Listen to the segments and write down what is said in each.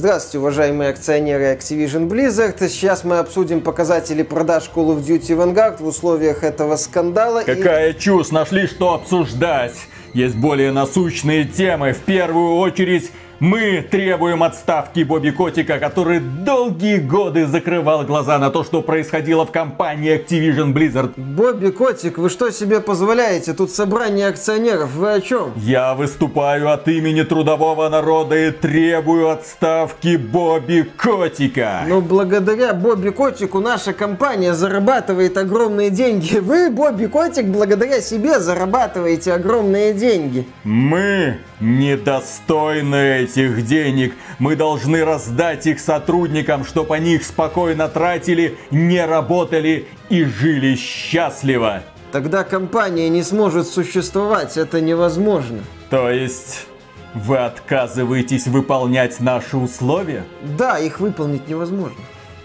Здравствуйте, уважаемые акционеры Activision Blizzard. Сейчас мы обсудим показатели продаж Call of Duty Vanguard в условиях этого скандала. Какая и... чушь, нашли что обсуждать. Есть более насущные темы. В первую очередь мы требуем отставки Бобби Котика, который долгие годы закрывал глаза на то, что происходило в компании Activision Blizzard. Бобби Котик, вы что себе позволяете? Тут собрание акционеров, вы о чем? Я выступаю от имени трудового народа и требую отставки Бобби Котика. Но благодаря Бобби Котику наша компания зарабатывает огромные деньги. Вы, Бобби Котик, благодаря себе зарабатываете огромные деньги. Мы недостойны этих денег. Мы должны раздать их сотрудникам, чтобы они их спокойно тратили, не работали и жили счастливо. Тогда компания не сможет существовать, это невозможно. То есть вы отказываетесь выполнять наши условия? Да, их выполнить невозможно.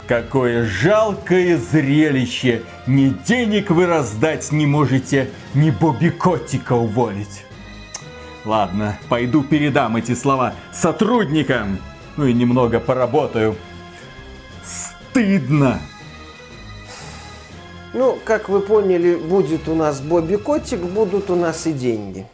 Какое жалкое зрелище! Ни денег вы раздать не можете, ни Бобби Котика уволить. Ладно, пойду передам эти слова сотрудникам. Ну и немного поработаю. Стыдно. Ну, как вы поняли, будет у нас Бобби Котик, будут у нас и деньги.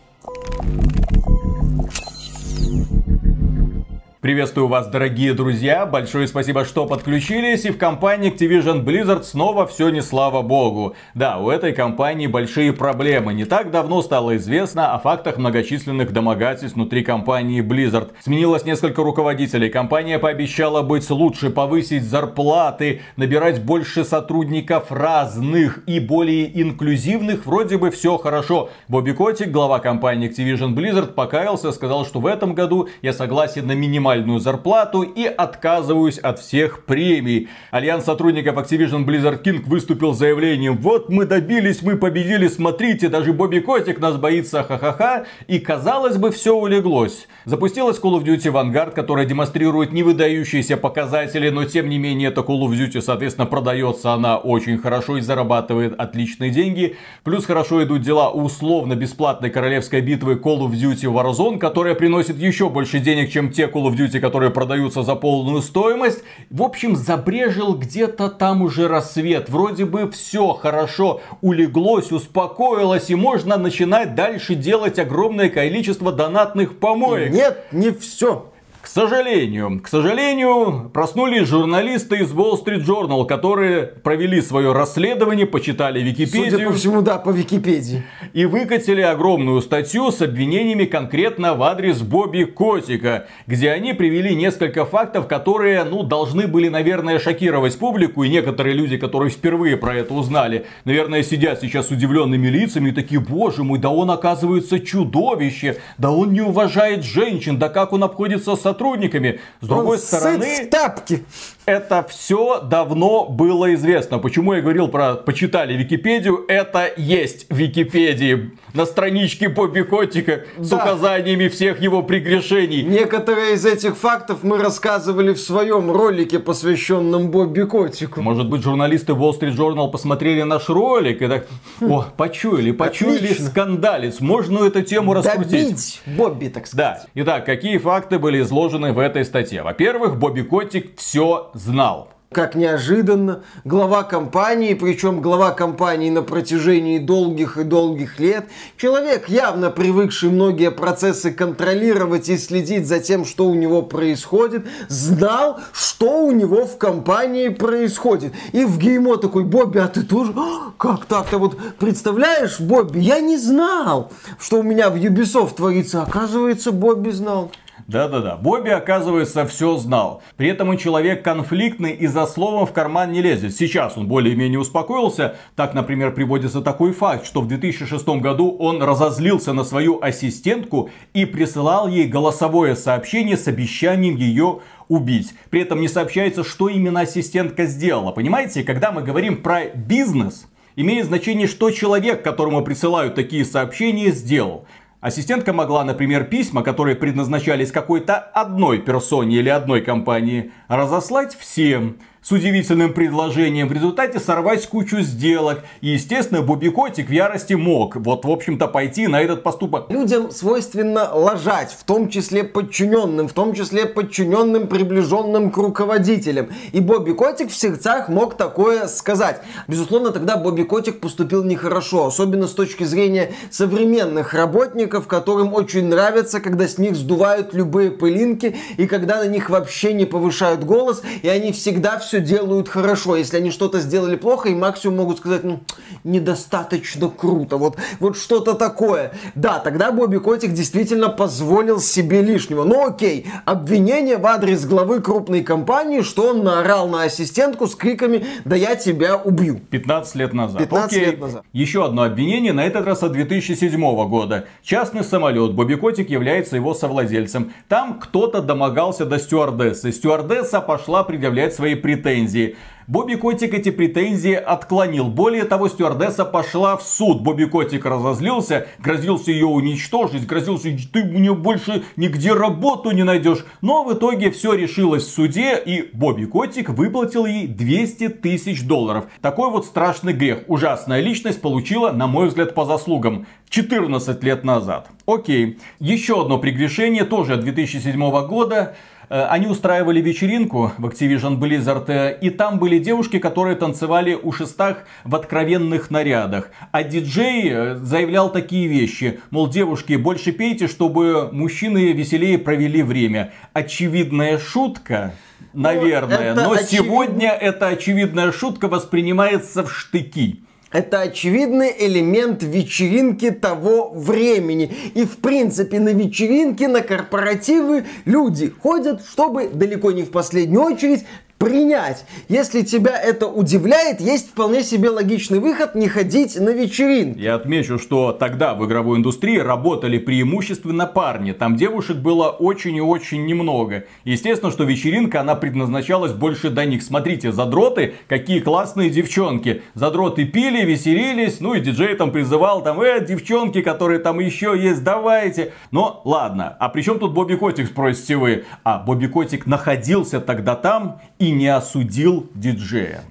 Приветствую вас, дорогие друзья. Большое спасибо, что подключились. И в компании Activision Blizzard снова все не слава богу. Да, у этой компании большие проблемы. Не так давно стало известно о фактах многочисленных домогательств внутри компании Blizzard. Сменилось несколько руководителей. Компания пообещала быть лучше, повысить зарплаты, набирать больше сотрудников разных и более инклюзивных. Вроде бы все хорошо. Бобби Котик, глава компании Activision Blizzard, покаялся, сказал, что в этом году я согласен на минимальный минимальную зарплату и отказываюсь от всех премий. Альянс сотрудников Activision Blizzard King выступил с заявлением, вот мы добились, мы победили, смотрите, даже Бобби Котик нас боится, ха-ха-ха. И казалось бы, все улеглось. Запустилась Call of Duty Vanguard, которая демонстрирует невыдающиеся показатели, но тем не менее эта Call of Duty, соответственно, продается она очень хорошо и зарабатывает отличные деньги. Плюс хорошо идут дела условно-бесплатной королевской битвы Call of Duty Warzone, которая приносит еще больше денег, чем те Call of Duty Duty, которые продаются за полную стоимость. В общем, забрежил где-то там уже рассвет. Вроде бы все хорошо улеглось, успокоилось, и можно начинать дальше делать огромное количество донатных помоек. Нет, не все. К сожалению, к сожалению, проснулись журналисты из Wall Street Journal, которые провели свое расследование, почитали Википедию. Судя по всему, да, по Википедии. И выкатили огромную статью с обвинениями конкретно в адрес Бобби Котика, где они привели несколько фактов, которые, ну, должны были, наверное, шокировать публику. И некоторые люди, которые впервые про это узнали, наверное, сидят сейчас с удивленными лицами и такие, боже мой, да он оказывается чудовище, да он не уважает женщин, да как он обходится с сотрудниками. С другой Он стороны... тапки. Это все давно было известно. Почему я говорил про почитали Википедию? Это есть в Википедии. На страничке Бобби Котика да. с указаниями всех его прегрешений. Некоторые из этих фактов мы рассказывали в своем ролике, посвященном Бобби Котику. Может быть, журналисты Wall Street Journal посмотрели наш ролик и так, о, почуяли, почуяли Отлично. скандалец. Можно эту тему раскрутить. Добить Бобби, так сказать. Да. Итак, какие факты были изложены изложены в этой статье. Во-первых, Бобби Котик все знал. Как неожиданно, глава компании, причем глава компании на протяжении долгих и долгих лет, человек, явно привыкший многие процессы контролировать и следить за тем, что у него происходит, знал, что у него в компании происходит. И в геймо такой, Бобби, а ты тоже? «А, как так-то? Вот представляешь, Бобби, я не знал, что у меня в Ubisoft творится. Оказывается, Бобби знал. Да-да-да, Бобби, оказывается, все знал. При этом он человек конфликтный и за словом в карман не лезет. Сейчас он более-менее успокоился. Так, например, приводится такой факт, что в 2006 году он разозлился на свою ассистентку и присылал ей голосовое сообщение с обещанием ее убить. При этом не сообщается, что именно ассистентка сделала. Понимаете, когда мы говорим про бизнес, имеет значение, что человек, которому присылают такие сообщения, сделал. Ассистентка могла, например, письма, которые предназначались какой-то одной персоне или одной компании, разослать всем. С удивительным предложением, в результате сорвать кучу сделок. И, естественно, Бобби Котик в ярости мог, вот, в общем-то, пойти на этот поступок. Людям свойственно лажать, в том числе подчиненным, в том числе подчиненным, приближенным к руководителям. И Бобби Котик в сердцах мог такое сказать. Безусловно, тогда Бобби Котик поступил нехорошо, особенно с точки зрения современных работников, которым очень нравится, когда с них сдувают любые пылинки и когда на них вообще не повышают голос, и они всегда все все делают хорошо. Если они что-то сделали плохо, и максимум могут сказать, ну, недостаточно круто. Вот, вот что-то такое. Да, тогда Бобби Котик действительно позволил себе лишнего. Ну окей, обвинение в адрес главы крупной компании, что он наорал на ассистентку с криками «Да я тебя убью». 15 лет назад. 15 окей. лет назад. Еще одно обвинение, на этот раз от 2007 года. Частный самолет. Бобби Котик является его совладельцем. Там кто-то домогался до стюардессы. Стюардесса пошла предъявлять свои претензии претензии. Бобби Котик эти претензии отклонил. Более того, стюардесса пошла в суд. Бобби Котик разозлился, грозился ее уничтожить, грозился, ты мне больше нигде работу не найдешь. Но в итоге все решилось в суде, и Бобби Котик выплатил ей 200 тысяч долларов. Такой вот страшный грех. Ужасная личность получила, на мой взгляд, по заслугам. 14 лет назад. Окей. Еще одно прегрешение, тоже от 2007 года. Э, они устраивали вечеринку в Activision Blizzard, и там были девушки, которые танцевали у шестах в откровенных нарядах. А диджей э, заявлял такие вещи, мол, девушки, больше пейте, чтобы мужчины веселее провели время. Очевидная шутка, наверное, ну, но очевид... сегодня эта очевидная шутка воспринимается в штыки. Это очевидный элемент вечеринки того времени. И в принципе на вечеринки, на корпоративы люди ходят, чтобы далеко не в последнюю очередь принять. Если тебя это удивляет, есть вполне себе логичный выход не ходить на вечеринки. Я отмечу, что тогда в игровой индустрии работали преимущественно парни. Там девушек было очень и очень немного. Естественно, что вечеринка, она предназначалась больше до них. Смотрите, задроты, какие классные девчонки. Задроты пили, веселились, ну и диджей там призывал, там, э, девчонки, которые там еще есть, давайте. Но ладно, а при чем тут Бобби Котик, спросите вы? А Бобби Котик находился тогда там и не осудил диджея.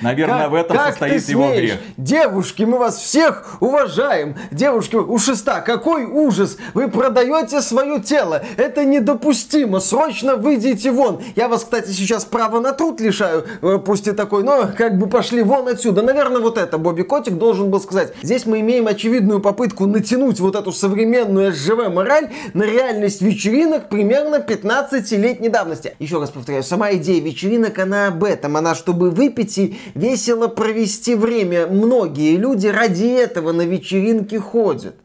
Наверное, как, в этом как состоит его грех. Девушки, мы вас всех уважаем. Девушки, у шеста, какой ужас. Вы продаете свое тело. Это недопустимо. Срочно выйдите вон. Я вас, кстати, сейчас право на труд лишаю. Э, пусть и такой, но как бы пошли вон отсюда. Наверное, вот это Бобби Котик должен был сказать. Здесь мы имеем очевидную попытку натянуть вот эту современную СЖВ-мораль на реальность вечеринок примерно 15-летней давности. Еще раз повторяю, сама идея вечеринок, она об этом. Она чтобы выпить и весело провести время. Многие люди ради этого на вечеринки ходят.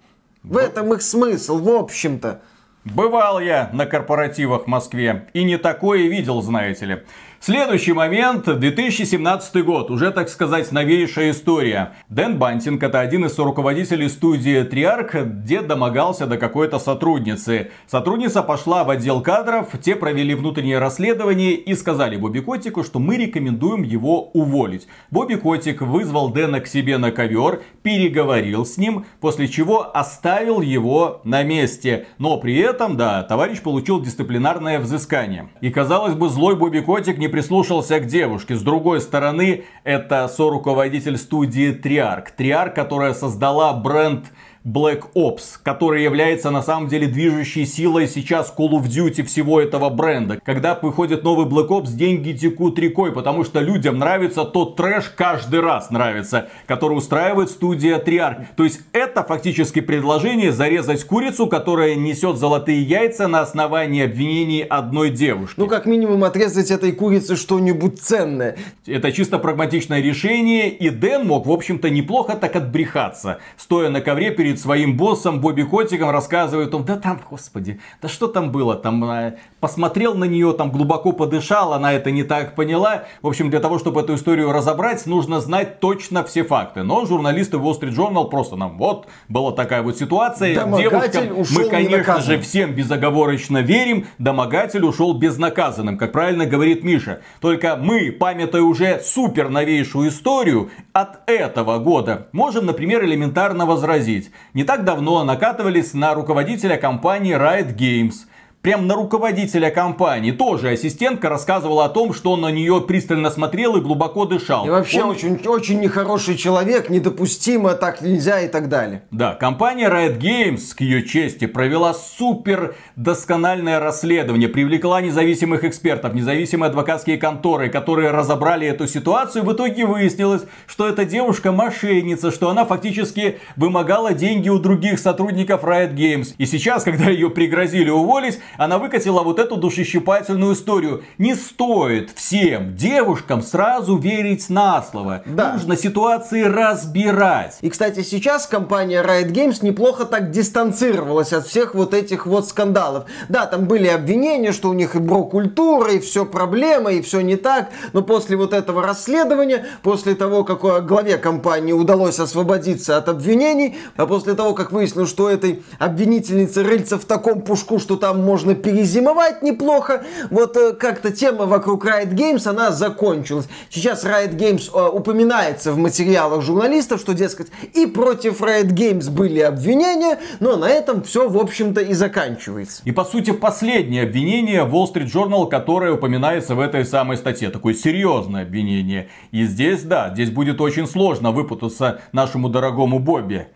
В этом их смысл, в общем-то. Бывал я на корпоративах в Москве и не такое видел, знаете ли. Следующий момент, 2017 год, уже, так сказать, новейшая история. Дэн Бантинг, это один из руководителей студии Триарк, где домогался до какой-то сотрудницы. Сотрудница пошла в отдел кадров, те провели внутреннее расследование и сказали Бобби Котику, что мы рекомендуем его уволить. Бобби Котик вызвал Дэна к себе на ковер, переговорил с ним, после чего оставил его на месте. Но при этом, да, товарищ получил дисциплинарное взыскание. И казалось бы, злой Бобби Котик не не прислушался к девушке. С другой стороны, это соруководитель студии Триарк. Триарк, которая создала бренд Black Ops, который является на самом деле движущей силой сейчас Call of Duty всего этого бренда. Когда выходит новый Black Ops, деньги текут рекой, потому что людям нравится тот трэш, каждый раз нравится, который устраивает студия Triarch. То есть это фактически предложение зарезать курицу, которая несет золотые яйца на основании обвинений одной девушки. Ну, как минимум, отрезать этой курице что-нибудь ценное. Это чисто прагматичное решение, и Дэн мог, в общем-то, неплохо так отбрехаться, стоя на ковре перед перед своим боссом Бобби Котиком, рассказывает он, да там, господи, да что там было, там а, посмотрел на нее, там глубоко подышал, она это не так поняла. В общем, для того, чтобы эту историю разобрать, нужно знать точно все факты. Но журналисты Wall Street Journal просто нам, вот, была такая вот ситуация, девушкам, мы, конечно же, всем безоговорочно верим, домогатель ушел безнаказанным, как правильно говорит Миша. Только мы, памятая уже супер новейшую историю от этого года, можем, например, элементарно возразить. Не так давно накатывались на руководителя компании Riot Games. Прям на руководителя компании. Тоже ассистентка рассказывала о том, что он на нее пристально смотрел и глубоко дышал. И вообще он... очень, очень нехороший человек, недопустимо, так нельзя и так далее. Да, компания Riot Games, к ее чести, провела супер доскональное расследование, привлекла независимых экспертов, независимые адвокатские конторы, которые разобрали эту ситуацию. В итоге выяснилось, что эта девушка мошенница, что она фактически вымогала деньги у других сотрудников Riot Games. И сейчас, когда ее пригрозили уволить, она выкатила вот эту душещипательную историю. Не стоит всем девушкам сразу верить на слово. Да. Нужно ситуации разбирать. И, кстати, сейчас компания Riot Games неплохо так дистанцировалась от всех вот этих вот скандалов. Да, там были обвинения, что у них и бро-культура, и все проблема, и все не так. Но после вот этого расследования, после того, как главе компании удалось освободиться от обвинений, а после того, как выяснилось, что этой обвинительнице рыльца в таком пушку, что там можно перезимовать неплохо, вот э, как-то тема вокруг Riot Games, она закончилась. Сейчас Riot Games э, упоминается в материалах журналистов, что, дескать, и против Riot Games были обвинения, но на этом все, в общем-то, и заканчивается. И, по сути, последнее обвинение Wall Street Journal, которое упоминается в этой самой статье. Такое серьезное обвинение. И здесь, да, здесь будет очень сложно выпутаться нашему дорогому Бобби.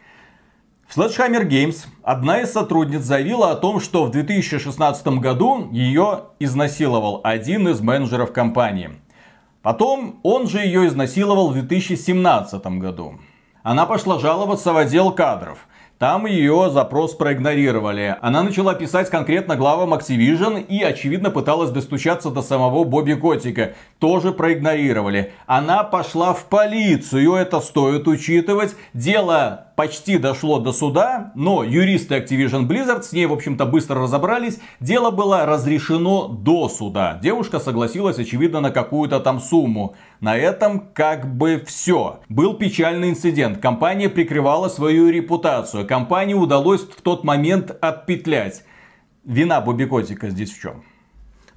В Sledgehammer Games одна из сотрудниц заявила о том, что в 2016 году ее изнасиловал один из менеджеров компании. Потом он же ее изнасиловал в 2017 году. Она пошла жаловаться в отдел кадров. Там ее запрос проигнорировали. Она начала писать конкретно главам Activision и, очевидно, пыталась достучаться до самого Бобби Котика. Тоже проигнорировали. Она пошла в полицию, это стоит учитывать. Дело почти дошло до суда, но юристы Activision Blizzard с ней, в общем-то, быстро разобрались. Дело было разрешено до суда. Девушка согласилась, очевидно, на какую-то там сумму. На этом как бы все. Был печальный инцидент. Компания прикрывала свою репутацию. Компании удалось в тот момент отпетлять. Вина Бобби Котика здесь в чем?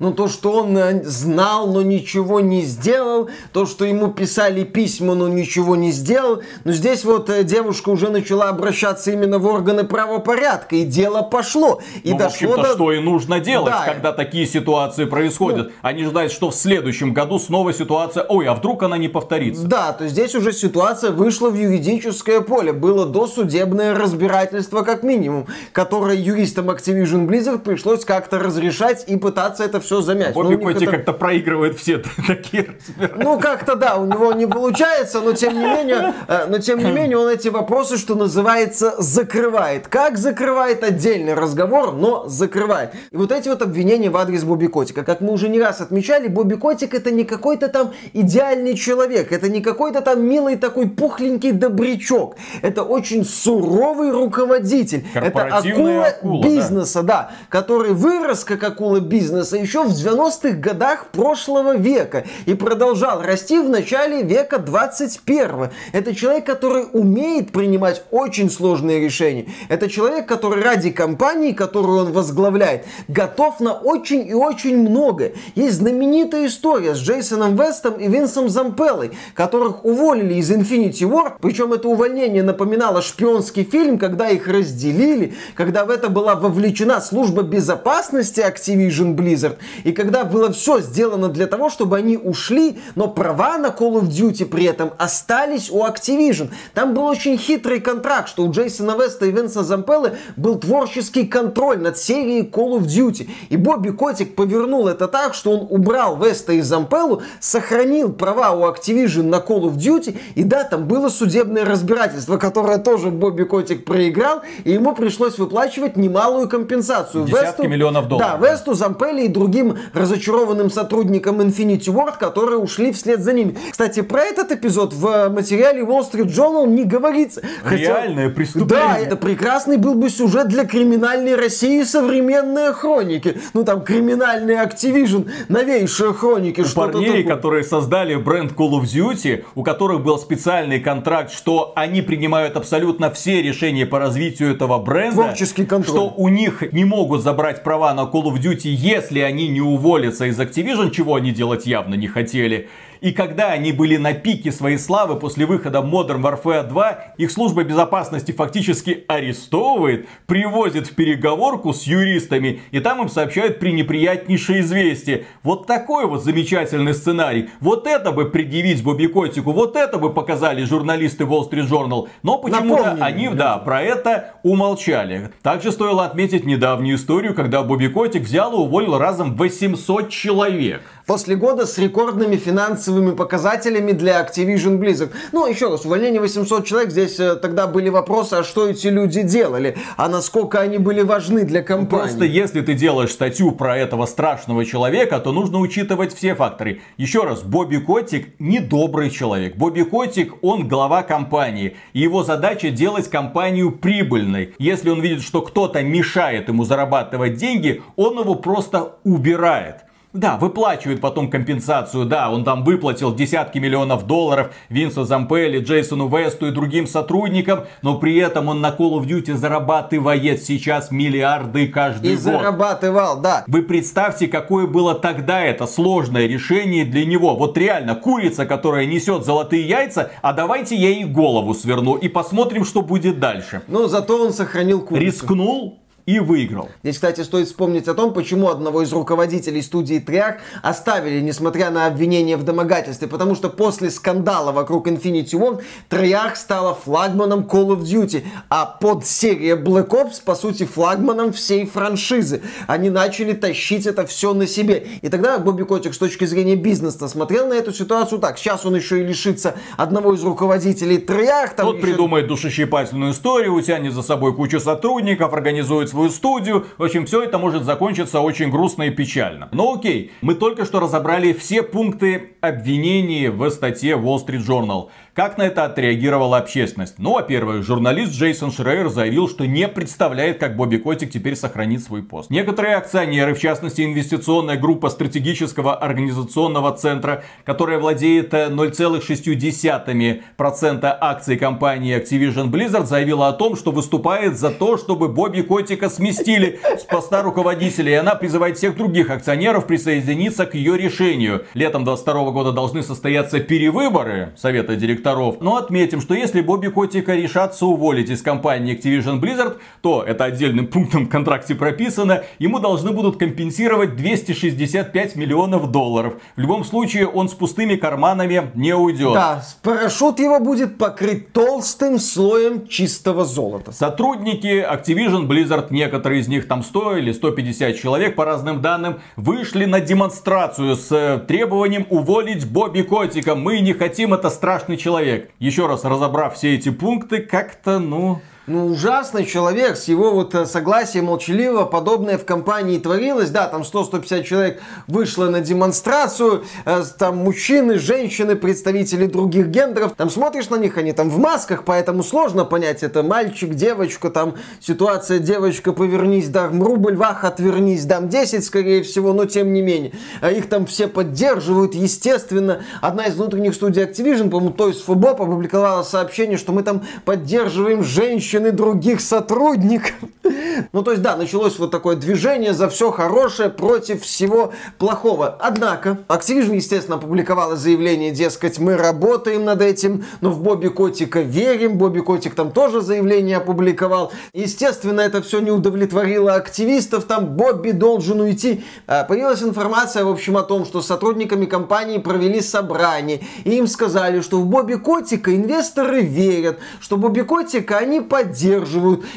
Ну, то, что он э, знал, но ничего не сделал, то, что ему писали письма, но ничего не сделал. Но здесь вот э, девушка уже начала обращаться именно в органы правопорядка, и дело пошло. И ну, дошло до... что и нужно делать, да. когда такие ситуации происходят. Ну, Они ждают, что в следующем году снова ситуация, ой, а вдруг она не повторится. Да, то здесь уже ситуация вышла в юридическое поле. Было досудебное разбирательство как минимум, которое юристам Activision Blizzard пришлось как-то разрешать и пытаться это все замять. Бобби ну, Котти это... как-то проигрывает все такие Ну, как-то да, у него не получается, но тем не менее, э, но тем не менее он эти вопросы, что называется, закрывает. Как закрывает отдельный разговор, но закрывает. И вот эти вот обвинения в адрес Бобби Котика, как мы уже не раз отмечали, Бобби Котик это не какой-то там идеальный человек, это не какой-то там милый такой пухленький добрячок. Это очень суровый руководитель. Это акула, акула бизнеса, да. да, который вырос как акула бизнеса еще еще в 90-х годах прошлого века и продолжал расти в начале века 21. Это человек, который умеет принимать очень сложные решения. Это человек, который ради компании, которую он возглавляет, готов на очень и очень много. Есть знаменитая история с Джейсоном Вестом и Винсом Зампеллой, которых уволили из Infinity War. Причем это увольнение напоминало шпионский фильм, когда их разделили, когда в это была вовлечена служба безопасности Activision Blizzard, и когда было все сделано для того, чтобы они ушли, но права на Call of Duty при этом остались у Activision. Там был очень хитрый контракт, что у Джейсона Веста и Винса Зампеллы был творческий контроль над серией Call of Duty. И Бобби Котик повернул это так, что он убрал Веста и Зампеллу, сохранил права у Activision на Call of Duty, и да, там было судебное разбирательство, которое тоже Бобби Котик проиграл, и ему пришлось выплачивать немалую компенсацию. Десятки Весту, миллионов долларов. Да, Весту, Зампелле и другим другим разочарованным сотрудникам Infinity Ward, которые ушли вслед за ними. Кстати, про этот эпизод в материале Wall Street Journal не говорится. Хотя, Реальное преступление. Да, это прекрасный был бы сюжет для криминальной России современные хроники. Ну там криминальный Activision, новейшие хроники. У парней, такое. которые создали бренд Call of Duty, у которых был специальный контракт, что они принимают абсолютно все решения по развитию этого бренда. Творческий контроль. Что у них не могут забрать права на Call of Duty, если они не уволятся из Activision, чего они делать явно не хотели. И когда они были на пике своей славы после выхода Modern Warfare 2, их служба безопасности фактически арестовывает, привозит в переговорку с юристами, и там им сообщают пренеприятнейшее известие. Вот такой вот замечательный сценарий. Вот это бы предъявить Бобби Котику, вот это бы показали журналисты Wall Street Journal. Но почему-то они, да, про это умолчали. Также стоило отметить недавнюю историю, когда Бобби Котик взял и уволил разом 800 человек. После года с рекордными финансовыми показателями для Activision Blizzard. Ну, еще раз, увольнение 800 человек, здесь э, тогда были вопросы, а что эти люди делали, а насколько они были важны для компании. Просто если ты делаешь статью про этого страшного человека, то нужно учитывать все факторы. Еще раз, Бобби Котик не добрый человек. Бобби Котик, он глава компании. И его задача делать компанию прибыльной. Если он видит, что кто-то мешает ему зарабатывать деньги, он его просто убирает. Да, выплачивает потом компенсацию, да, он там выплатил десятки миллионов долларов Винсу Зампелли, Джейсону Весту и другим сотрудникам, но при этом он на Call of Duty зарабатывает сейчас миллиарды каждый и год. зарабатывал, да. Вы представьте, какое было тогда это сложное решение для него. Вот реально, курица, которая несет золотые яйца, а давайте я ей голову сверну и посмотрим, что будет дальше. Но зато он сохранил курицу. Рискнул, и выиграл. Здесь, кстати, стоит вспомнить о том, почему одного из руководителей студии Триарх оставили, несмотря на обвинение в домогательстве, потому что после скандала вокруг Infinity War Триарх стала флагманом Call of Duty, а под серия Black Ops, по сути, флагманом всей франшизы. Они начали тащить это все на себе. И тогда Бобби Котик с точки зрения бизнеса смотрел на эту ситуацию так. Сейчас он еще и лишится одного из руководителей Триарх. Тот еще... придумает душещипательную историю, утянет за собой кучу сотрудников, организует свою студию. В общем, все это может закончиться очень грустно и печально. Но окей, мы только что разобрали все пункты обвинений в статье Wall Street Journal. Как на это отреагировала общественность? Ну, во-первых, журналист Джейсон Шрейер заявил, что не представляет, как Бобби Котик теперь сохранит свой пост. Некоторые акционеры, в частности инвестиционная группа стратегического организационного центра, которая владеет 0,6% э, акций компании Activision Blizzard, заявила о том, что выступает за то, чтобы Бобби Котика сместили с поста руководителя. И она призывает всех других акционеров присоединиться к ее решению. Летом 2022 года должны состояться перевыборы Совета директоров. Но отметим, что если Бобби Котика решатся уволить из компании Activision Blizzard, то это отдельным пунктом в контракте прописано, ему должны будут компенсировать 265 миллионов долларов. В любом случае он с пустыми карманами не уйдет. Да, парашют его будет покрыт толстым слоем чистого золота. Сотрудники Activision Blizzard, некоторые из них там 100 или 150 человек по разным данным, вышли на демонстрацию с требованием уволить Бобби Котика. Мы не хотим, это страшный человек. Еще раз разобрав все эти пункты, как-то, ну ну, ужасный человек, с его вот э, согласием молчаливо подобное в компании творилось. Да, там 100-150 человек вышло на демонстрацию, э, там мужчины, женщины, представители других гендеров. Там смотришь на них, они там в масках, поэтому сложно понять, это мальчик, девочка, там ситуация девочка, повернись, дам рубль, вах, отвернись, дам 10, скорее всего, но тем не менее. А их там все поддерживают, естественно. Одна из внутренних студий Activision, по-моему, то есть Фубоп опубликовала сообщение, что мы там поддерживаем женщин, женщин других сотрудников. Ну, то есть, да, началось вот такое движение за все хорошее против всего плохого. Однако, Activision, естественно, опубликовала заявление, дескать, мы работаем над этим, но в Бобби Котика верим. Бобби Котик там тоже заявление опубликовал. Естественно, это все не удовлетворило активистов, там Бобби должен уйти. А, появилась информация, в общем, о том, что сотрудниками компании провели собрание, и им сказали, что в Бобби Котика инвесторы верят, что Бобби Котика они поддерживают,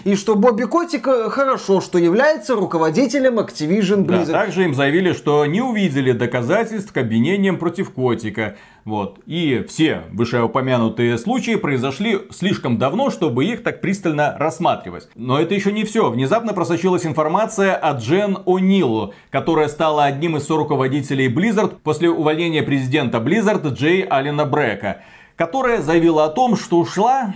и что Бобби Котик э, хорошо, что является руководителем Activision Blizzard. Да, также им заявили, что не увидели доказательств к обвинениям против Котика. Вот. И все вышеупомянутые случаи произошли слишком давно, чтобы их так пристально рассматривать. Но это еще не все. Внезапно просочилась информация о Джен О'Нилу, которая стала одним из руководителей Blizzard после увольнения президента Blizzard Джей Алина Брека, которая заявила о том, что ушла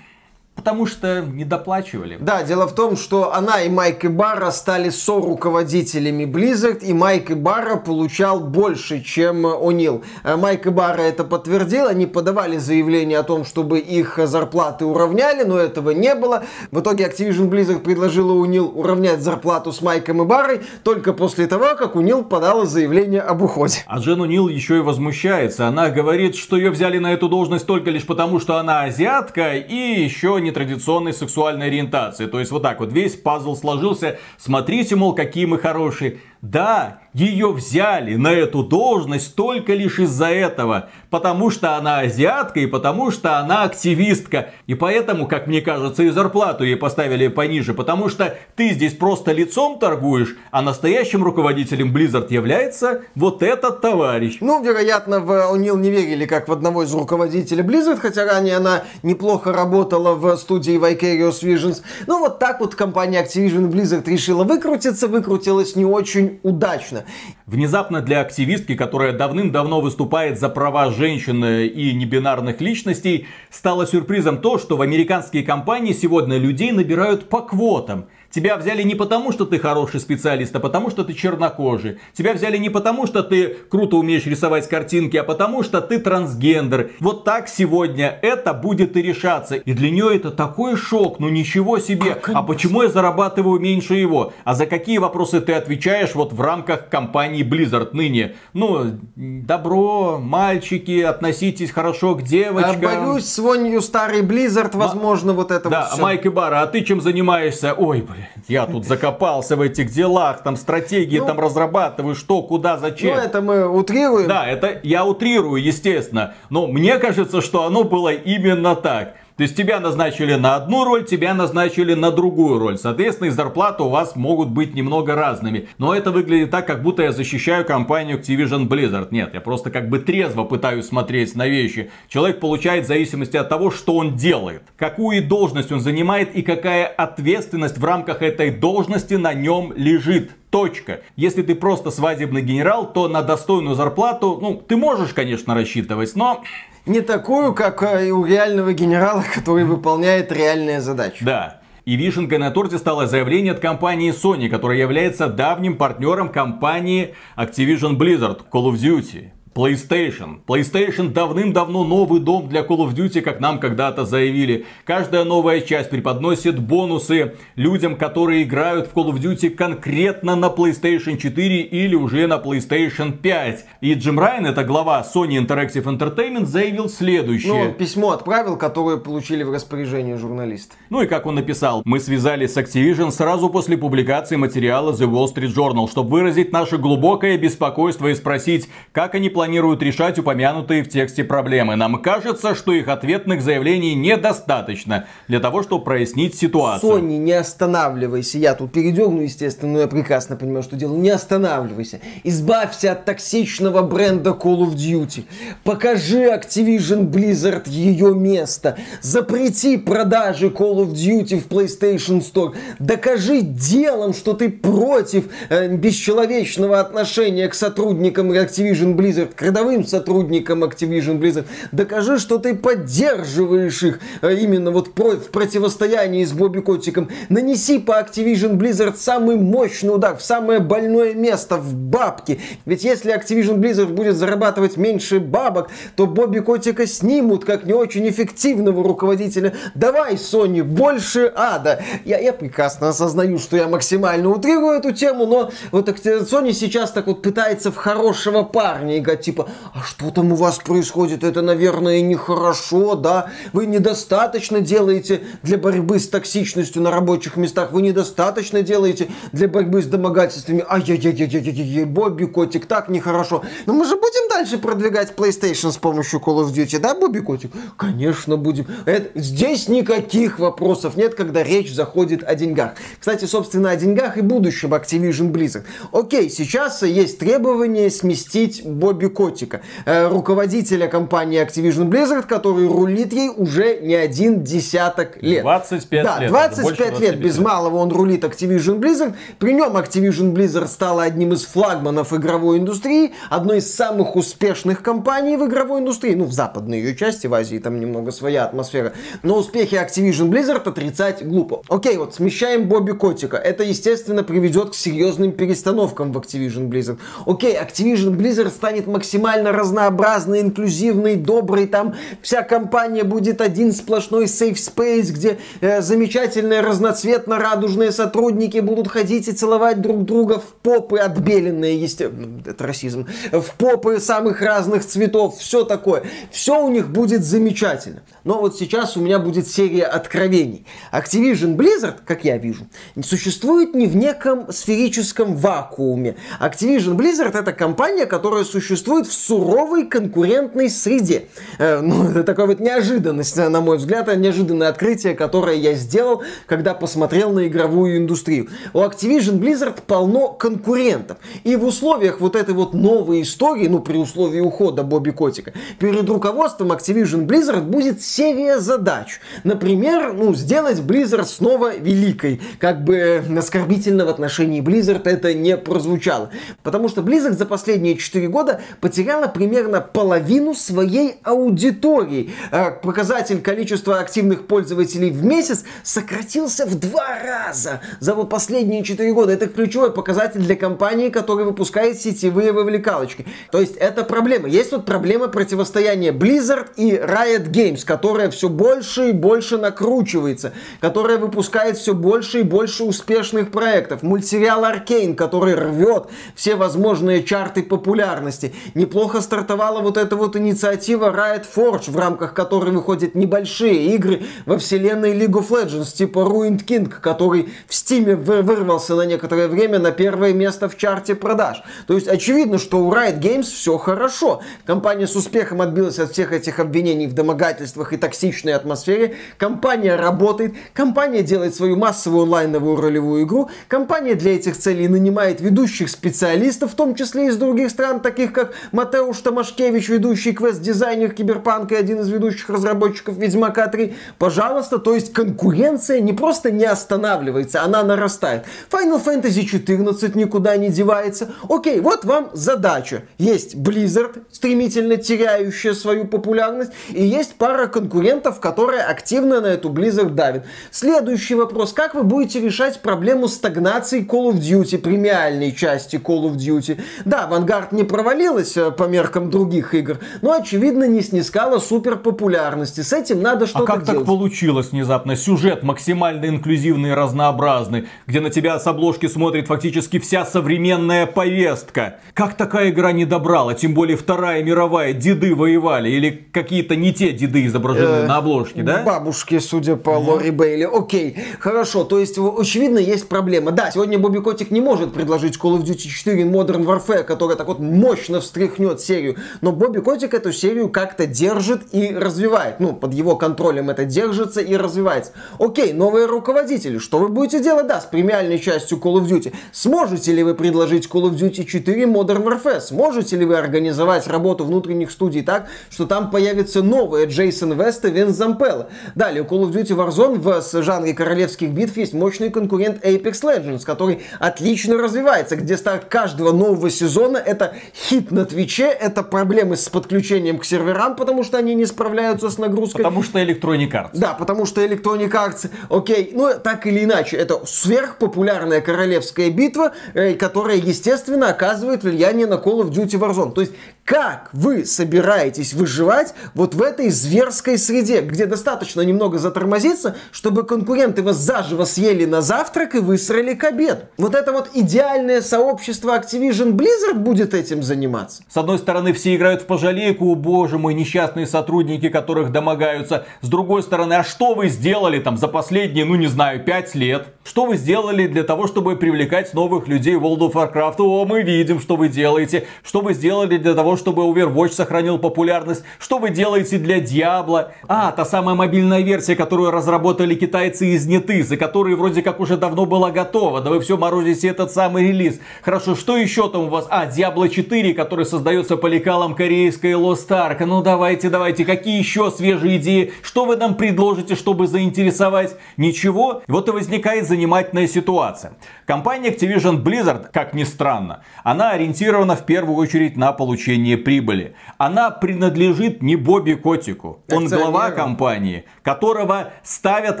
Потому что не доплачивали. Да, дело в том, что она и Майк Ибарра стали со-руководителями Blizzard, и Майк Ибарра получал больше, чем О'Нил. Э, Майк Ибарра это подтвердил, они подавали заявление о том, чтобы их зарплаты уравняли, но этого не было. В итоге Activision Blizzard предложила О'Нил уравнять зарплату с Майком Ибаррой только после того, как О'Нил подала заявление об уходе. А Джен О'Нил еще и возмущается. Она говорит, что ее взяли на эту должность только лишь потому, что она азиатка и еще нетрадиционной сексуальной ориентации. То есть вот так вот весь пазл сложился. Смотрите, мол, какие мы хорошие. Да, ее взяли на эту должность только лишь из-за этого. Потому что она азиатка и потому что она активистка. И поэтому, как мне кажется, и зарплату ей поставили пониже. Потому что ты здесь просто лицом торгуешь, а настоящим руководителем Blizzard является вот этот товарищ. Ну, вероятно, в O'Neill не верили как в одного из руководителей Blizzard, хотя ранее она неплохо работала в студии Vicarious Visions. Ну, вот так вот компания Activision Blizzard решила выкрутиться, выкрутилась не очень удачно. Внезапно для активистки, которая давным-давно выступает за права женщин и небинарных личностей, стало сюрпризом то, что в американские компании сегодня людей набирают по квотам. Тебя взяли не потому, что ты хороший специалист, а потому, что ты чернокожий. Тебя взяли не потому, что ты круто умеешь рисовать картинки, а потому, что ты трансгендер. Вот так сегодня это будет и решаться. И для нее это такой шок, ну ничего себе. А, а почему я зарабатываю меньше его? А за какие вопросы ты отвечаешь вот в рамках компании Blizzard ныне? Ну, добро, мальчики, относитесь хорошо к девочкам. Борюсь с вонью старый Blizzard, возможно, М- вот это да, вот все. Майк и Бара, а ты чем занимаешься? Ой, блин я тут закопался в этих делах, там стратегии ну, там разрабатываю, что, куда, зачем. Ну, это мы утрируем. Да, это я утрирую, естественно. Но мне кажется, что оно было именно так. То есть тебя назначили на одну роль, тебя назначили на другую роль. Соответственно, и зарплаты у вас могут быть немного разными. Но это выглядит так, как будто я защищаю компанию Activision Blizzard. Нет, я просто как бы трезво пытаюсь смотреть на вещи. Человек получает в зависимости от того, что он делает. Какую должность он занимает и какая ответственность в рамках этой должности на нем лежит. Точка. Если ты просто свадебный генерал, то на достойную зарплату, ну, ты можешь, конечно, рассчитывать, но не такую, как э, у реального генерала, который выполняет реальные задачи. Да. И вишенкой на торте стало заявление от компании Sony, которая является давним партнером компании Activision Blizzard Call of Duty. PlayStation. PlayStation давным-давно новый дом для Call of Duty, как нам когда-то заявили. Каждая новая часть преподносит бонусы людям, которые играют в Call of Duty конкретно на PlayStation 4 или уже на PlayStation 5. И Джим Райан, это глава Sony Interactive Entertainment, заявил следующее. Ну, письмо отправил, которое получили в распоряжение журналист. Ну и как он написал, мы связались с Activision сразу после публикации материала The Wall Street Journal, чтобы выразить наше глубокое беспокойство и спросить, как они планируют планируют решать упомянутые в тексте проблемы. Нам кажется, что их ответных заявлений недостаточно для того, чтобы прояснить ситуацию. Sony, не останавливайся. Я тут передерну, естественно, но я прекрасно понимаю, что делаю. Не останавливайся. Избавься от токсичного бренда Call of Duty. Покажи Activision Blizzard ее место. Запрети продажи Call of Duty в PlayStation Store. Докажи делом, что ты против э, бесчеловечного отношения к сотрудникам Activision Blizzard к рядовым сотрудникам Activision Blizzard. Докажи, что ты поддерживаешь их э, именно вот в противостоянии с Бобби Котиком. Нанеси по Activision Blizzard самый мощный удар в самое больное место, в бабки. Ведь если Activision Blizzard будет зарабатывать меньше бабок, то Бобби Котика снимут как не очень эффективного руководителя. Давай, Sony, больше ада. Я, я прекрасно осознаю, что я максимально утрирую эту тему, но вот Sony сейчас так вот пытается в хорошего парня играть типа, а что там у вас происходит? Это, наверное, нехорошо, да? Вы недостаточно делаете для борьбы с токсичностью на рабочих местах, вы недостаточно делаете для борьбы с домогательствами. Ай-яй-яй-яй-яй-яй, Бобби Котик, так нехорошо. Но мы же будем дальше продвигать PlayStation с помощью Call of Duty, да, Бобби Котик? Конечно, будем. Это, здесь никаких вопросов нет, когда речь заходит о деньгах. Кстати, собственно, о деньгах и будущем Activision Blizzard. Окей, сейчас есть требование сместить Бобби Котика, э, руководителя компании Activision Blizzard, который рулит ей уже не один десяток лет. 25 да, лет. 25 лет без малого он рулит Activision Blizzard. При нем Activision Blizzard стала одним из флагманов игровой индустрии, одной из самых успешных компаний в игровой индустрии, ну, в западной ее части, в Азии там немного своя атмосфера. Но успехи Activision Blizzard отрицать глупо. Окей, вот смещаем Бобби Котика. Это, естественно, приведет к серьезным перестановкам в Activision Blizzard. Окей, Activision Blizzard станет максимально разнообразной, инклюзивной, доброй, там вся компания будет один сплошной safe space, где э, замечательные разноцветно-радужные сотрудники будут ходить и целовать друг друга в попы отбеленные, естественно, ну, это расизм, в попы самых разных цветов, все такое. Все у них будет замечательно. Но вот сейчас у меня будет серия откровений. Activision Blizzard, как я вижу, существует не в неком сферическом вакууме. Activision Blizzard это компания, которая существует в суровой конкурентной среде. Э, ну, это такая вот неожиданность, на мой взгляд, неожиданное открытие, которое я сделал, когда посмотрел на игровую индустрию. У Activision Blizzard полно конкурентов. И в условиях вот этой вот новой истории, ну, при условии ухода Бобби Котика, перед руководством Activision Blizzard будет серия задач. Например, ну, сделать Blizzard снова великой. Как бы оскорбительно в отношении Blizzard это не прозвучало. Потому что Blizzard за последние 4 года потеряла примерно половину своей аудитории. А показатель количества активных пользователей в месяц сократился в два раза за последние 4 года. Это ключевой показатель для компании, которая выпускает сетевые вовлекалочки. То есть это проблема. Есть вот проблема противостояния Blizzard и Riot Games, которая все больше и больше накручивается, которая выпускает все больше и больше успешных проектов. Мультсериал Аркейн, который рвет все возможные чарты популярности. Неплохо стартовала вот эта вот инициатива Riot Forge, в рамках которой выходят небольшие игры во вселенной League of Legends, типа Ruined King, который в Steam вырвался на некоторое время на первое место в чарте продаж. То есть очевидно, что у Riot Games все хорошо. Компания с успехом отбилась от всех этих обвинений в домогательствах и токсичной атмосфере. Компания работает, компания делает свою массовую онлайновую ролевую игру, компания для этих целей нанимает ведущих специалистов, в том числе из других стран, таких как Матеуш Томашкевич, ведущий квест-дизайнер Киберпанка и один из ведущих разработчиков Ведьмака 3. Пожалуйста, то есть конкуренция не просто не останавливается, она нарастает. Final Fantasy 14 никуда не девается. Окей, вот вам задача. Есть Blizzard, стремительно теряющая свою популярность, и есть пара конкурентов, которые активно на эту Blizzard давят. Следующий вопрос. Как вы будете решать проблему стагнации Call of Duty, премиальной части Call of Duty? Да, Vanguard не провалилась э, по меркам других игр, но, очевидно, не снискала супер популярности. С этим надо что-то делать. А как делать. так получилось внезапно? Сюжет максимально инклюзивный и разнообразный, где на тебя с обложки смотрит фактически вся современная повестка. Как такая игра не добрала? Тем более Вторая мировая, деды воевали или какие-то не те деды изображены Э, на обложке, да? Бабушки, судя по Лори Бейли. Окей, хорошо. То есть, очевидно, есть проблема. Да, сегодня Бобби Котик не может предложить Call of Duty 4 Modern Warfare, которая так вот мощно встряхнет серию. Но Бобби Котик эту серию как-то держит и развивает. Ну, под его контролем это держится и развивается. Окей, новые руководители. Что вы будете делать, да, с премиальной частью Call of Duty? Сможете ли вы предложить Call of Duty 4 Modern Warfare? Сможете ли вы организовать работу внутренних студий так, что там появятся новые Джейсон Вест и Винс Зампелло? Далее, Call of Duty Warzone в жанре королевских битв есть мощный конкурент Apex Legends, который отлично развивается, где старт каждого нового сезона это хит на Твиче, это проблемы с подключением к серверам, потому что они не справляются с нагрузкой. Потому что Electronic Arts. Да, потому что Electronic Arts, окей, ну так или иначе, это сверхпопулярная королевская битва, э, которая, естественно, оказывает влияние на Call of Duty Warzone. То есть, как вы собираетесь выживать вот в этой зверской среде, где достаточно немного затормозиться, чтобы конкуренты вас заживо съели на завтрак и высрали к обеду? Вот это вот идеальное сообщество Activision Blizzard будет этим заниматься. С одной стороны, все играют в пожалейку, боже мой, несчастные сотрудники, которых домогаются. С другой стороны, а что вы сделали там за последние, ну не знаю, пять лет? Что вы сделали для того, чтобы привлекать новых людей в World of Warcraft? О, мы видим, что вы делаете. Что вы сделали для того, чтобы Overwatch сохранил популярность? Что вы делаете для Diablo? А, та самая мобильная версия, которую разработали китайцы из Нетызы, которая вроде как уже давно была готова. Да вы все морозите этот самый релиз. Хорошо, что еще там у вас? А, Diablo 4, который создается по лекалам корейской Lost Ark. Ну давайте, давайте, какие еще свежие идеи? Что вы нам предложите, чтобы заинтересовать? Ничего? Вот и возникает занимательная ситуация. Компания Activision Blizzard, как ни странно, она ориентирована в первую очередь на получение прибыли. Она принадлежит не Бобби Котику. Он глава компании, которого ставят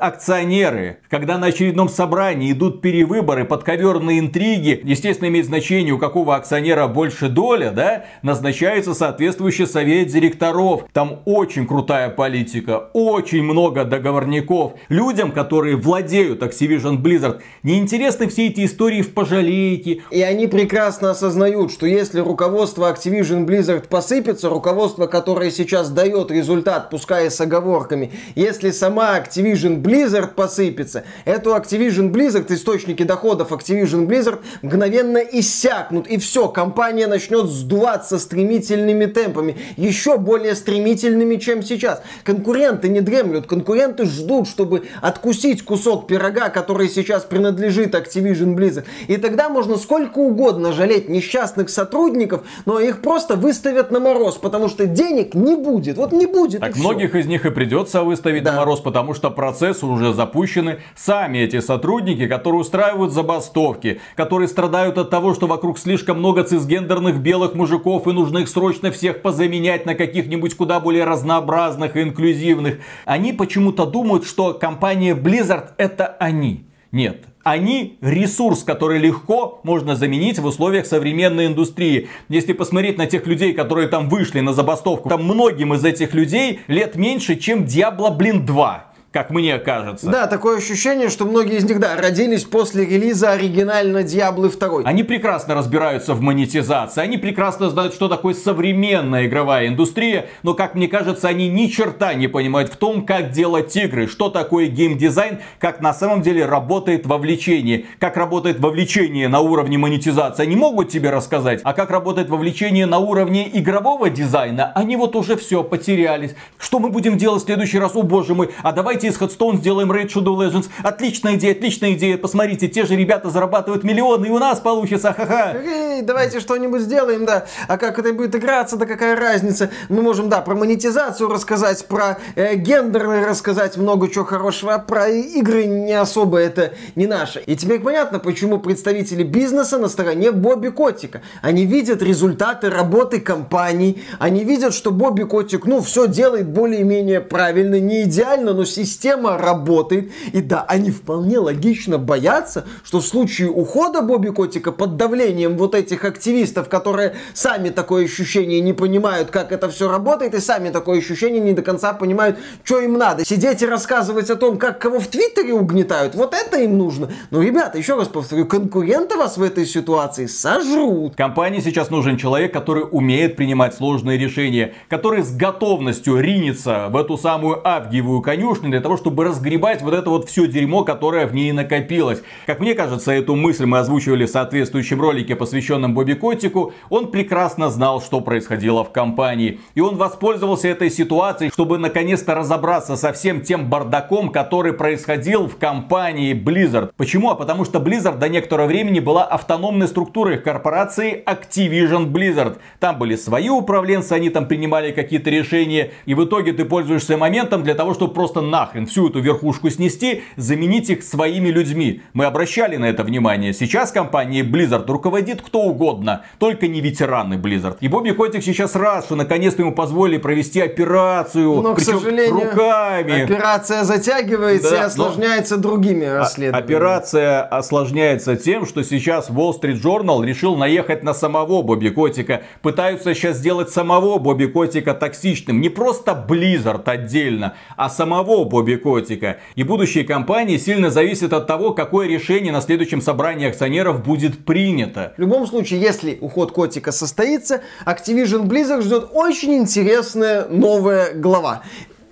акционеры. Когда на очередном собрании идут перевыборы, подковерные интриги, естественно, имеет значение, у какого акционера больше доля, да, назначается соответствующий совет директоров. Там очень крутая политика, очень много договорников. Людям, которые владеют Activision Blizzard. Неинтересны все эти истории в пожалейке. И они прекрасно осознают, что если руководство Activision Blizzard посыпется, руководство, которое сейчас дает результат, пускай и с оговорками, если сама Activision Blizzard посыпется, эту Activision Blizzard, источники доходов Activision Blizzard мгновенно иссякнут. И все, компания начнет сдуваться стремительными темпами. Еще более стремительными, чем сейчас. Конкуренты не дремлют, конкуренты ждут, чтобы откусить кусок пирога, который сейчас принадлежит Activision Blizzard. И тогда можно сколько угодно жалеть несчастных сотрудников, но их просто выставят на мороз, потому что денег не будет. Вот не будет. Так многих все. из них и придется выставить да. на мороз, потому что процессы уже запущены. Сами эти сотрудники, которые устраивают забастовки, которые страдают от того, что вокруг слишком много цисгендерных белых мужиков и нужно их срочно всех позаменять на каких-нибудь куда более разнообразных и инклюзивных. Они почему-то думают, что компания Blizzard это они. Нет, они ресурс, который легко можно заменить в условиях современной индустрии. Если посмотреть на тех людей, которые там вышли на забастовку, там многим из этих людей лет меньше, чем Diablo, блин, 2 как мне кажется. Да, такое ощущение, что многие из них, да, родились после релиза оригинально Diablo 2. Они прекрасно разбираются в монетизации, они прекрасно знают, что такое современная игровая индустрия, но, как мне кажется, они ни черта не понимают в том, как делать игры, что такое геймдизайн, как на самом деле работает вовлечение, как работает вовлечение на уровне монетизации. Они могут тебе рассказать, а как работает вовлечение на уровне игрового дизайна, они вот уже все потерялись. Что мы будем делать в следующий раз? О боже мой, а давайте давайте из Headstone сделаем Raid Shadow Legends. Отличная идея, отличная идея. Посмотрите, те же ребята зарабатывают миллионы, и у нас получится, ха-ха. Эй, давайте что-нибудь сделаем, да. А как это будет играться, да какая разница. Мы можем, да, про монетизацию рассказать, про э, гендер рассказать много чего хорошего, а про игры не особо это не наше. И теперь понятно, почему представители бизнеса на стороне Бобби Котика. Они видят результаты работы компаний, они видят, что Бобби Котик, ну, все делает более-менее правильно, не идеально, но системно система работает. И да, они вполне логично боятся, что в случае ухода Бобби Котика под давлением вот этих активистов, которые сами такое ощущение не понимают, как это все работает, и сами такое ощущение не до конца понимают, что им надо. Сидеть и рассказывать о том, как кого в Твиттере угнетают, вот это им нужно. Но, ребята, еще раз повторю, конкуренты вас в этой ситуации сожрут. Компании сейчас нужен человек, который умеет принимать сложные решения, который с готовностью ринется в эту самую авгиевую конюшню для того, чтобы разгребать вот это вот все дерьмо, которое в ней накопилось. Как мне кажется, эту мысль мы озвучивали в соответствующем ролике, посвященном Бобби Котику. Он прекрасно знал, что происходило в компании. И он воспользовался этой ситуацией, чтобы наконец-то разобраться со всем тем бардаком, который происходил в компании Blizzard. Почему? А потому что Blizzard до некоторого времени была автономной структурой корпорации Activision Blizzard. Там были свои управленцы, они там принимали какие-то решения. И в итоге ты пользуешься моментом для того, чтобы просто нахрен нахрен всю эту верхушку снести, заменить их своими людьми. Мы обращали на это внимание. Сейчас компанией Blizzard руководит кто угодно, только не ветераны Blizzard. И Бобби Котик сейчас рад, что наконец-то ему позволили провести операцию, но, к сожалению, руками. Операция затягивается да, и осложняется но... другими расследованиями. Операция осложняется тем, что сейчас Wall Street Journal решил наехать на самого Бобби Котика. Пытаются сейчас сделать самого Бобби Котика токсичным. Не просто Blizzard отдельно, а самого Бобби Бобби Котика. И будущее компании сильно зависит от того, какое решение на следующем собрании акционеров будет принято. В любом случае, если уход Котика состоится, Activision Blizzard ждет очень интересная новая глава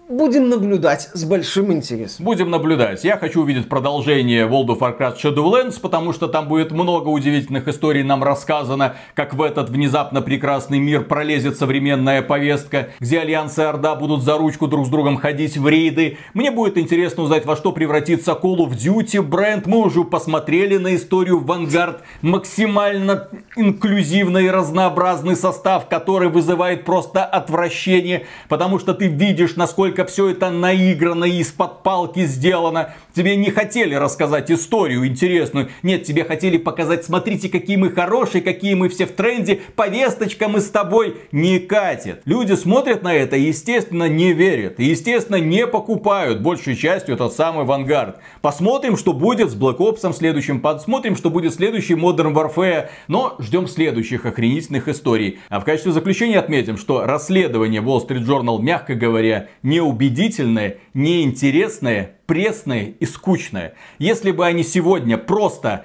будем наблюдать с большим интересом. Будем наблюдать. Я хочу увидеть продолжение World of Warcraft Shadowlands, потому что там будет много удивительных историй нам рассказано, как в этот внезапно прекрасный мир пролезет современная повестка, где Альянс и Орда будут за ручку друг с другом ходить в рейды. Мне будет интересно узнать, во что превратится Call of Duty бренд. Мы уже посмотрели на историю Vanguard. Максимально инклюзивный и разнообразный состав, который вызывает просто отвращение, потому что ты видишь, насколько все это наиграно из-под палки сделано. Тебе не хотели рассказать историю интересную. Нет, тебе хотели показать, смотрите, какие мы хорошие, какие мы все в тренде. Повесточка мы с тобой не катит. Люди смотрят на это и, естественно, не верят. И, естественно, не покупают большей частью этот самый Vanguard. Посмотрим, что будет с Black Ops следующим. Посмотрим, что будет следующий Modern Warfare. Но ждем следующих охренительных историй. А в качестве заключения отметим, что расследование Wall Street Journal, мягко говоря, не убедительное, неинтересное, пресное и скучное. Если бы они сегодня просто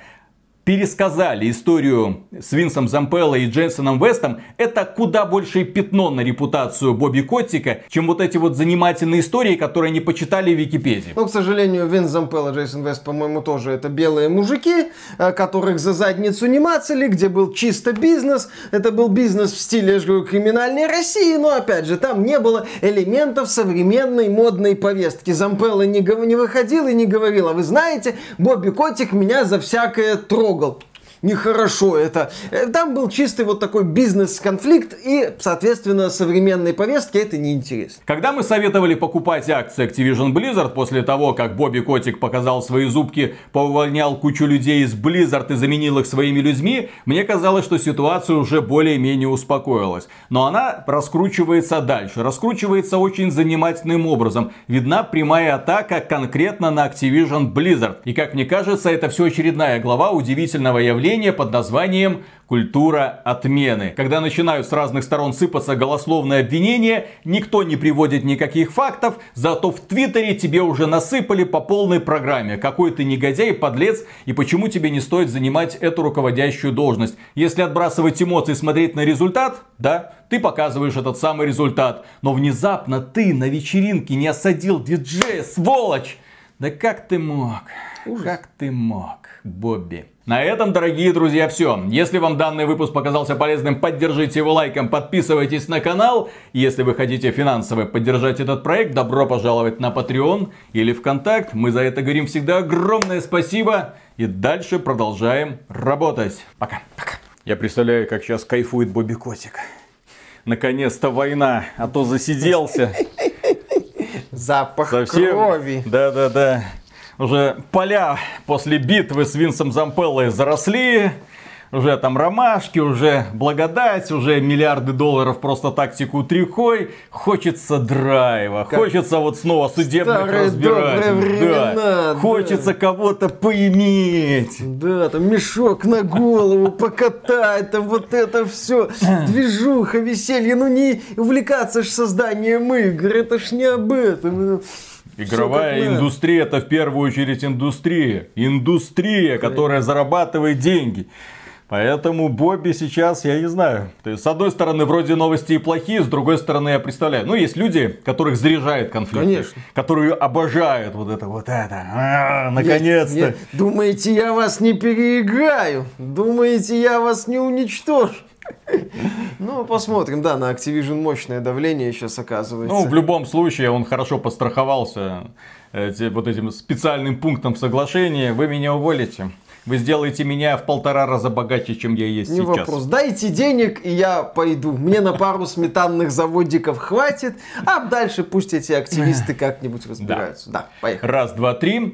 пересказали историю с Винсом Зампелло и Дженсоном Вестом, это куда большее пятно на репутацию Бобби Коттика, чем вот эти вот занимательные истории, которые они почитали в Википедии. Но, к сожалению, Винс Зампелло и Джейсон Вест, по-моему, тоже это белые мужики, э, которых за задницу не мацали, где был чисто бизнес. Это был бизнес в стиле, я говорю, криминальной России, но, опять же, там не было элементов современной модной повестки. Зампелло не, не выходил и не говорил, а вы знаете, Бобби Котик меня за всякое трогал трогал нехорошо это. Э, там был чистый вот такой бизнес-конфликт и, соответственно, современной повестки это неинтересно. Когда мы советовали покупать акции Activision Blizzard после того, как Бобби Котик показал свои зубки, повольнял кучу людей из Blizzard и заменил их своими людьми, мне казалось, что ситуация уже более-менее успокоилась. Но она раскручивается дальше. Раскручивается очень занимательным образом. Видна прямая атака конкретно на Activision Blizzard. И как мне кажется, это все очередная глава удивительного явления явление под названием культура отмены. Когда начинают с разных сторон сыпаться голословные обвинения, никто не приводит никаких фактов, зато в Твиттере тебе уже насыпали по полной программе. Какой ты негодяй, подлец, и почему тебе не стоит занимать эту руководящую должность. Если отбрасывать эмоции и смотреть на результат, да, ты показываешь этот самый результат. Но внезапно ты на вечеринке не осадил диджея, сволочь! Да как ты мог? Ужас. Как ты мог, Бобби? На этом, дорогие друзья, все. Если вам данный выпуск показался полезным, поддержите его лайком, подписывайтесь на канал. Если вы хотите финансово поддержать этот проект, добро пожаловать на Patreon или ВКонтакт. Мы за это говорим всегда огромное спасибо. И дальше продолжаем работать. Пока. Пока. Я представляю, как сейчас кайфует Бобби Котик. Наконец-то война, а то засиделся. Запах Совсем... крови. Да-да-да уже поля после битвы с Винсом Зампеллой заросли. Уже там ромашки, уже благодать, уже миллиарды долларов просто так текут рекой. Хочется драйва, как хочется вот снова судебных разбирательств. Да. да. Хочется кого-то поиметь. Да, там мешок на голову покатать, там вот это все. Движуха, веселье. Ну не увлекаться ж созданием игр, это ж не об этом. Игровая индустрия это в первую очередь индустрия. Индустрия, которая зарабатывает деньги. Поэтому Бобби сейчас, я не знаю. То есть, с одной стороны, вроде новости и плохие, с другой стороны, я представляю. Ну, есть люди, которых заряжает конфликт. Конечно. Которые обожают вот это, вот это. А, наконец-то. Думаете, я вас не переиграю? Думаете, я вас не уничтожу? Ну, посмотрим, да, на Activision мощное давление сейчас оказывается. Ну, в любом случае, он хорошо постраховался эти, вот этим специальным пунктом соглашения. Вы меня уволите. Вы сделаете меня в полтора раза богаче, чем я есть Не сейчас. вопрос. Дайте денег, и я пойду. Мне на пару сметанных заводиков хватит, а дальше пусть эти активисты как-нибудь разбираются. Да, да поехали. Раз, два, три.